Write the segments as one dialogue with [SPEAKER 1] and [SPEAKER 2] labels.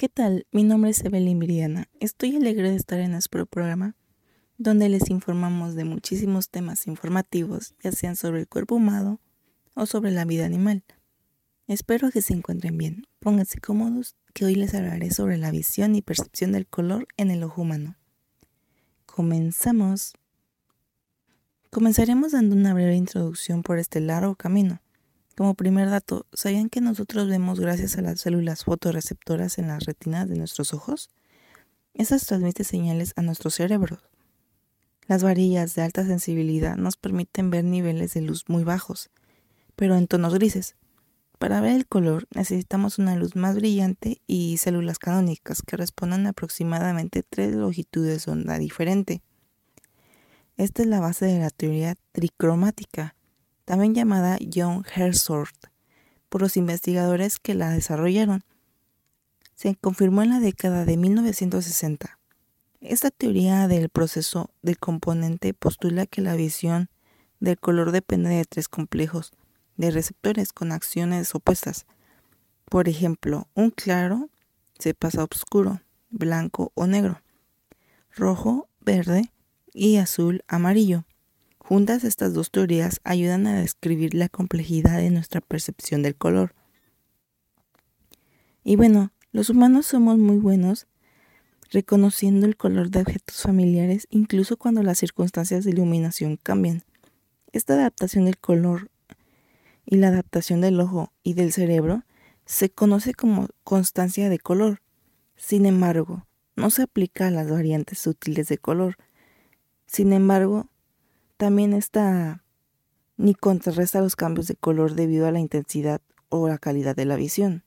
[SPEAKER 1] ¿qué tal? Mi nombre es Evelyn Viriana. Estoy alegre de estar en nuestro programa, donde les informamos de muchísimos temas informativos, ya sean sobre el cuerpo humano o sobre la vida animal. Espero que se encuentren bien. Pónganse cómodos, que hoy les hablaré sobre la visión y percepción del color en el ojo humano. Comenzamos. Comenzaremos dando una breve introducción por este largo camino. Como primer dato, ¿sabían que nosotros vemos gracias a las células fotorreceptoras en las retinas de nuestros ojos? Esas transmiten señales a nuestro cerebro. Las varillas de alta sensibilidad nos permiten ver niveles de luz muy bajos, pero en tonos grises. Para ver el color necesitamos una luz más brillante y células canónicas que respondan a aproximadamente tres longitudes de onda diferente. Esta es la base de la teoría tricromática también llamada John Herzog, por los investigadores que la desarrollaron. Se confirmó en la década de 1960. Esta teoría del proceso del componente postula que la visión del color depende de tres complejos de receptores con acciones opuestas. Por ejemplo, un claro se pasa a oscuro, blanco o negro, rojo, verde y azul, amarillo. Juntas estas dos teorías ayudan a describir la complejidad de nuestra percepción del color. Y bueno, los humanos somos muy buenos reconociendo el color de objetos familiares incluso cuando las circunstancias de iluminación cambian. Esta adaptación del color y la adaptación del ojo y del cerebro se conoce como constancia de color. Sin embargo, no se aplica a las variantes sutiles de color. Sin embargo, también está ni contrarresta los cambios de color debido a la intensidad o la calidad de la visión.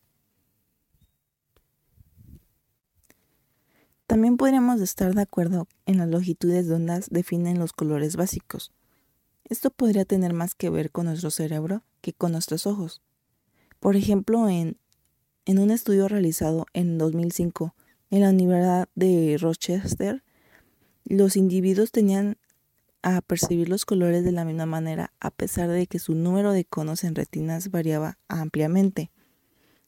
[SPEAKER 1] También podríamos estar de acuerdo en las longitudes de ondas definen los colores básicos. Esto podría tener más que ver con nuestro cerebro que con nuestros ojos. Por ejemplo, en, en un estudio realizado en 2005 en la Universidad de Rochester, los individuos tenían a percibir los colores de la misma manera, a pesar de que su número de conos en retinas variaba ampliamente.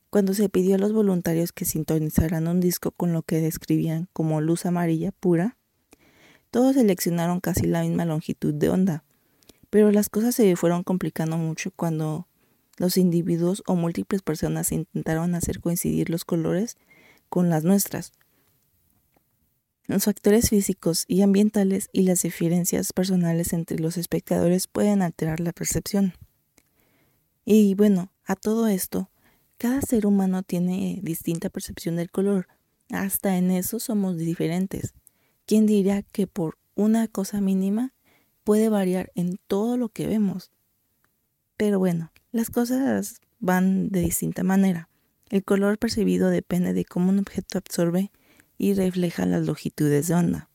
[SPEAKER 1] Cuando se pidió a los voluntarios que sintonizaran un disco con lo que describían como luz amarilla pura, todos seleccionaron casi la misma longitud de onda, pero las cosas se fueron complicando mucho cuando los individuos o múltiples personas intentaron hacer coincidir los colores con las nuestras. Los factores físicos y ambientales y las diferencias personales entre los espectadores pueden alterar la percepción. Y bueno, a todo esto, cada ser humano tiene distinta percepción del color. Hasta en eso somos diferentes. ¿Quién diría que por una cosa mínima puede variar en todo lo que vemos? Pero bueno, las cosas van de distinta manera. El color percibido depende de cómo un objeto absorbe y refleja las longitudes de onda.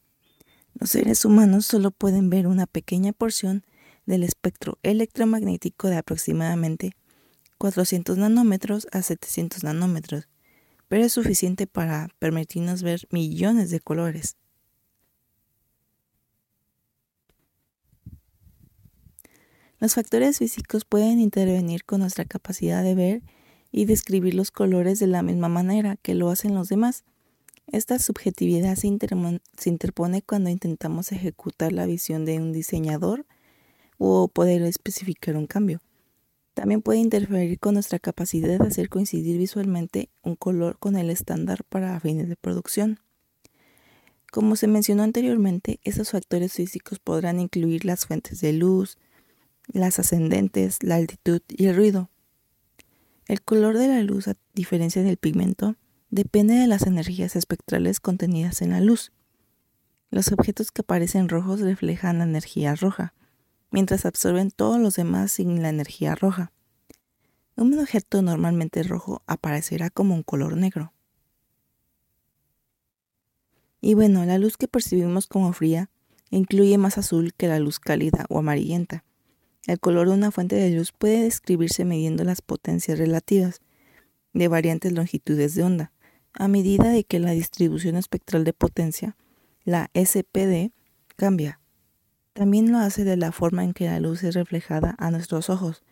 [SPEAKER 1] Los seres humanos solo pueden ver una pequeña porción del espectro electromagnético de aproximadamente 400 nanómetros a 700 nanómetros, pero es suficiente para permitirnos ver millones de colores. Los factores físicos pueden intervenir con nuestra capacidad de ver y describir los colores de la misma manera que lo hacen los demás. Esta subjetividad se, interpone cuando intentamos ejecutar la visión de un diseñador o poder especificar un cambio. También puede interferir con nuestra capacidad de hacer coincidir visualmente un color con el estándar para fines de producción. Como se mencionó anteriormente, esos factores físicos podrán incluir las fuentes de luz, las ascendentes, la altitud y el ruido. El color de la luz, a diferencia del pigmento, depende de las energías espectrales contenidas en la luz. Los objetos que aparecen rojos reflejan la energía roja, mientras absorben todos los demás sin la energía roja. Un objeto normalmente rojo aparecerá como un color negro. Y bueno, la luz que percibimos como fría incluye más azul que la luz cálida o amarillenta. El color de una fuente de luz puede describirse midiendo las potencias relativas de variantes longitudes de onda a medida de que la distribución espectral de potencia, la SPD, cambia. También lo hace de la forma en que la luz es reflejada a nuestros ojos,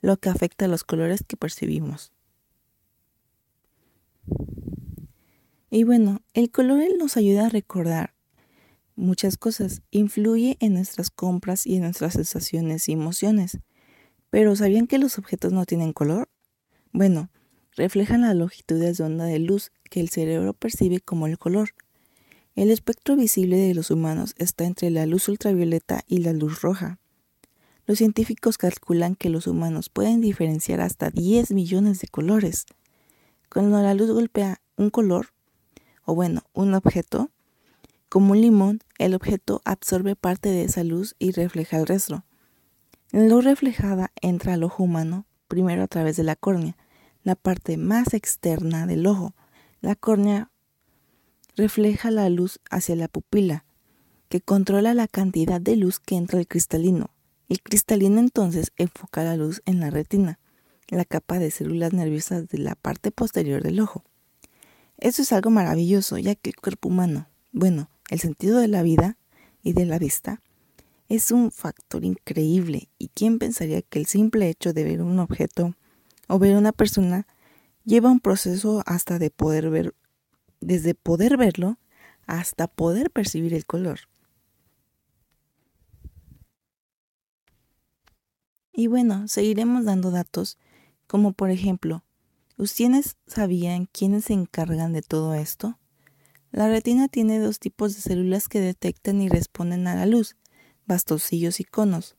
[SPEAKER 1] lo que afecta a los colores que percibimos. Y bueno, el color nos ayuda a recordar muchas cosas, influye en nuestras compras y en nuestras sensaciones y emociones. Pero ¿sabían que los objetos no tienen color? Bueno, reflejan las longitudes de onda de luz que el cerebro percibe como el color. El espectro visible de los humanos está entre la luz ultravioleta y la luz roja. Los científicos calculan que los humanos pueden diferenciar hasta 10 millones de colores. Cuando la luz golpea un color, o bueno, un objeto, como un limón, el objeto absorbe parte de esa luz y refleja el resto. La luz reflejada entra al ojo humano primero a través de la córnea, la parte más externa del ojo. La córnea refleja la luz hacia la pupila, que controla la cantidad de luz que entra al cristalino. El cristalino entonces enfoca la luz en la retina, la capa de células nerviosas de la parte posterior del ojo. Eso es algo maravilloso, ya que el cuerpo humano, bueno, el sentido de la vida y de la vista, es un factor increíble y quién pensaría que el simple hecho de ver un objeto o ver una persona lleva un proceso hasta de poder ver, desde poder verlo hasta poder percibir el color. Y bueno, seguiremos dando datos como por ejemplo, ¿ustedes sabían quiénes se encargan de todo esto? La retina tiene dos tipos de células que detectan y responden a la luz, bastoncillos y conos.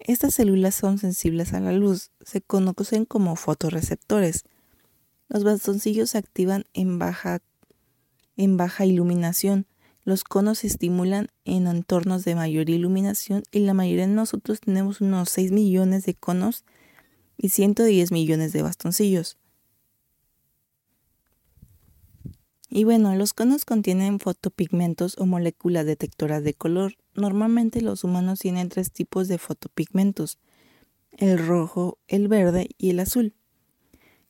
[SPEAKER 1] Estas células son sensibles a la luz, se conocen como fotorreceptores. Los bastoncillos se activan en baja, iluminación, los conos se estimulan en entornos de mayor iluminación y la mayoría de nosotros tenemos unos 6 millones de conos y 110 millones de bastoncillos. Y bueno, los conos contienen fotopigmentos o moléculas detectoras de color. Normalmente los humanos tienen tres tipos de fotopigmentos, el rojo, el verde y el azul.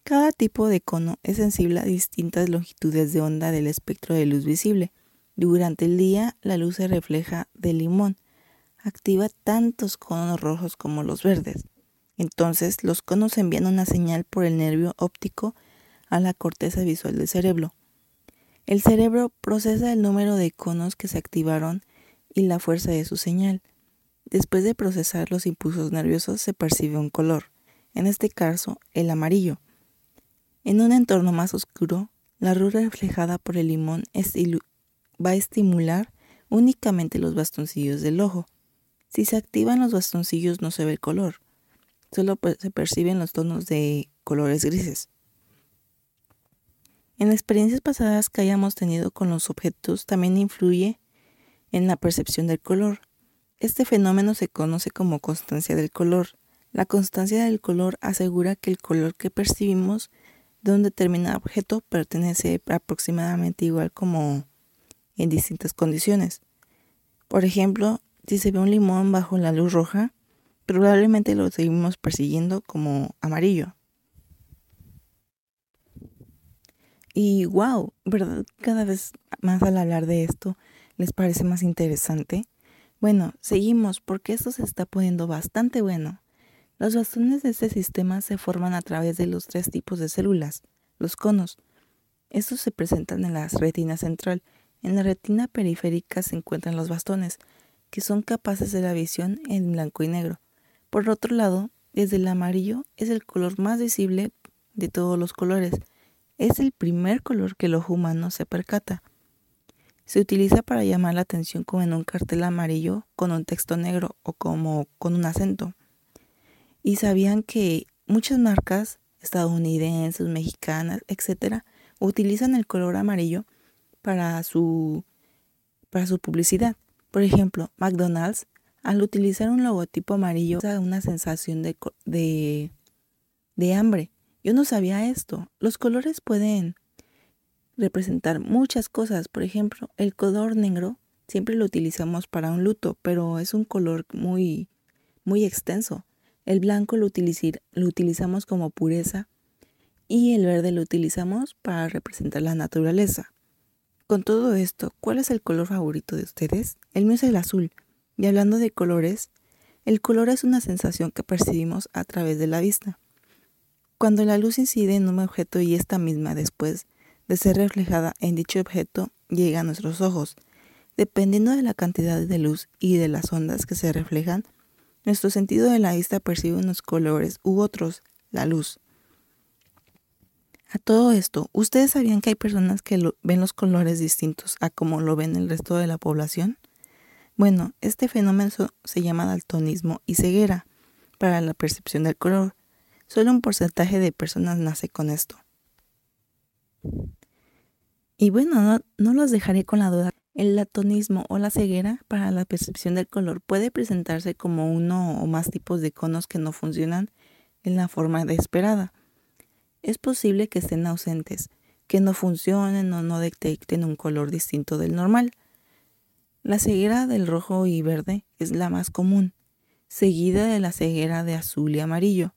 [SPEAKER 1] Cada tipo de cono es sensible a distintas longitudes de onda del espectro de luz visible. Durante el día, la luz se refleja del limón. Activa tantos conos rojos como los verdes. Entonces, los conos envían una señal por el nervio óptico a la corteza visual del cerebro. El cerebro procesa el número de conos que se activaron y la fuerza de su señal. Después de procesar los impulsos nerviosos se percibe un color, en este caso el amarillo. En un entorno más oscuro, la luz reflejada por el limón va a estimular únicamente los bastoncillos del ojo. Si se activan los bastoncillos no se ve el color, solo se perciben los tonos de colores grises. En experiencias pasadas que hayamos tenido con los objetos también influye en la percepción del color. Este fenómeno se conoce como constancia del color. La constancia del color asegura que el color que percibimos de un determinado objeto pertenece aproximadamente igual como en distintas condiciones. Por ejemplo, si se ve un limón bajo la luz roja, probablemente lo seguimos persiguiendo como amarillo. Y wow, ¿verdad? Cada vez más al hablar de esto les parece más interesante. Bueno, seguimos porque esto se está poniendo bastante bueno. Los bastones de este sistema se forman a través de los tres tipos de células, los conos. Estos se presentan en la retina central. En la retina periférica se encuentran los bastones, que son capaces de la visión en blanco y negro. Por otro lado, desde el amarillo es el color más visible de todos los colores es el primer color que el ojo humano se percata. Se utiliza para llamar la atención como en un cartel amarillo con un texto negro o como con un acento. Y sabían que muchas marcas estadounidenses, mexicanas, etcétera, utilizan el color amarillo para su para su publicidad. Por ejemplo, McDonald's al utilizar un logotipo amarillo da una sensación de, de, de hambre yo no sabía esto. Los colores pueden representar muchas cosas. Por ejemplo, el color negro siempre lo utilizamos para un luto, pero es un color muy, muy extenso. El blanco lo, lo utilizamos como pureza y el verde lo utilizamos para representar la naturaleza. Con todo esto, ¿cuál es el color favorito de ustedes? El mío es el azul. Y hablando de colores, el color es una sensación que percibimos a través de la vista. Cuando la luz incide en un objeto y esta misma después de ser reflejada en dicho objeto llega a nuestros ojos. Dependiendo de la cantidad de luz y de las ondas que se reflejan, nuestro sentido de la vista percibe unos colores u otros, la luz. A todo esto, ¿ustedes sabían que hay personas que ven los colores distintos a como lo ven el resto de la población? Bueno, este fenómeno se llama daltonismo y ceguera para la percepción del color. Solo un porcentaje de personas nace con esto. Y bueno, no, no los dejaré con la duda. El daltonismo o la ceguera para la percepción del color puede presentarse como uno o más tipos de conos que no funcionan en la forma esperada. Es posible que estén ausentes, que no funcionen o no detecten un color distinto del normal. La ceguera del rojo y verde es la más común, seguida de la ceguera de azul y amarillo.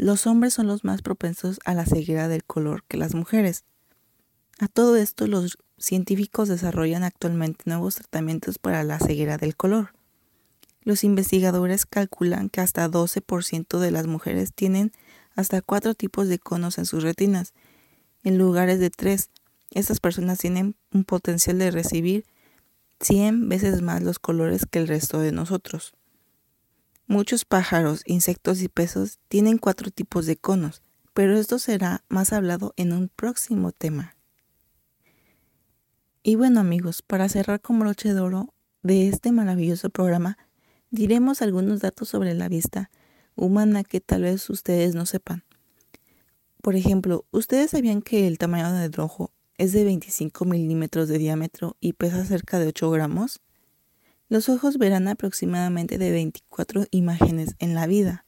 [SPEAKER 1] Los hombres son los más propensos a la ceguera del color que las mujeres. A todo esto los científicos desarrollan actualmente nuevos tratamientos para la ceguera del color. Los investigadores calculan que hasta 12% de las mujeres tienen hasta cuatro tipos de conos en sus retinas, en lugares de tres. Estas personas tienen un potencial de recibir 100 veces más los colores que el resto de nosotros. Muchos pájaros, insectos y peces tienen cuatro tipos de conos, pero esto será más hablado en un próximo tema. Y bueno amigos, para cerrar con broche de oro de este maravilloso programa, diremos algunos datos sobre la vista humana que tal vez ustedes no sepan. Por ejemplo, ¿ustedes sabían que el tamaño del ojo es de 25 milímetros de diámetro y pesa cerca de 8 gramos? Los ojos verán aproximadamente de 24 imágenes en la vida.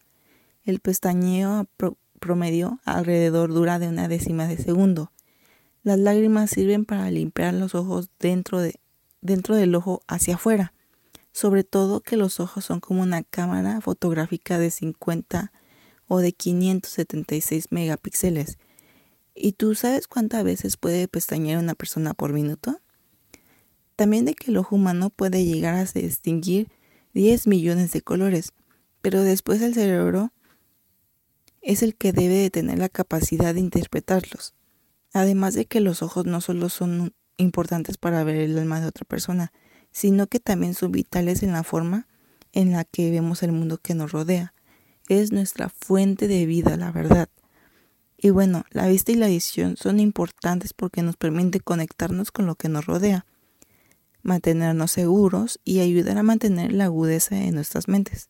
[SPEAKER 1] El pestañeo promedio alrededor dura de una décima de segundo las lágrimas sirven para limpiar los ojos dentro, de, dentro del ojo hacia afuera. Sobre todo que los ojos son como una cámara fotográfica de 50 o de 576 megapíxeles. ¿Y tú sabes cuántas veces puede pestañear una persona por minuto? También de que el ojo humano puede llegar a distinguir 10 millones de colores, pero después el cerebro es el que debe de tener la capacidad de interpretarlos. Además de que los ojos no solo son importantes para ver el alma de otra persona, sino que también son vitales en la forma en la que vemos el mundo que nos rodea. Es nuestra fuente de vida, la verdad. Y bueno, la vista y la visión son importantes porque nos permiten conectarnos con lo que nos rodea, mantenernos seguros y ayudar a mantener la agudeza en nuestras mentes.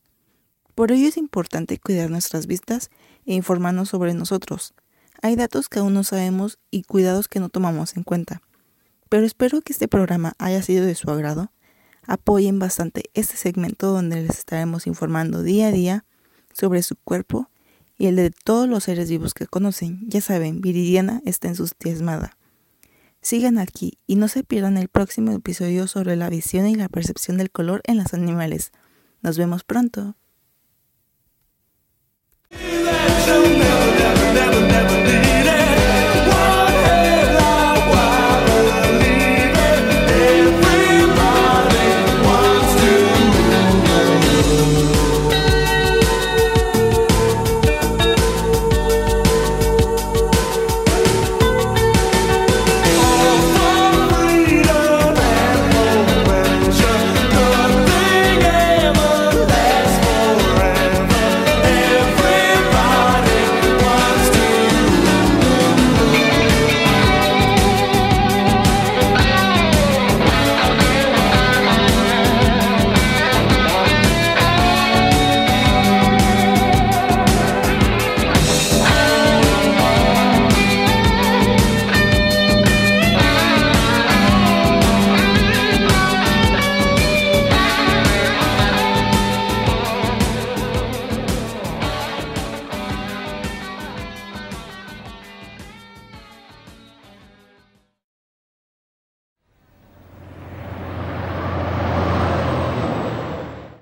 [SPEAKER 1] Por ello es importante cuidar nuestras vistas e informarnos sobre nosotros, hay datos que aún no sabemos y cuidados que no tomamos en cuenta. Pero espero que este programa haya sido de su agrado. Apoyen bastante este segmento donde les estaremos informando día a día sobre su cuerpo y el de todos los seres vivos que conocen. Ya saben, Viridiana está en sus entusiasmada. Sigan aquí y no se pierdan el próximo episodio sobre la visión y la percepción del color en los animales. Nos vemos pronto.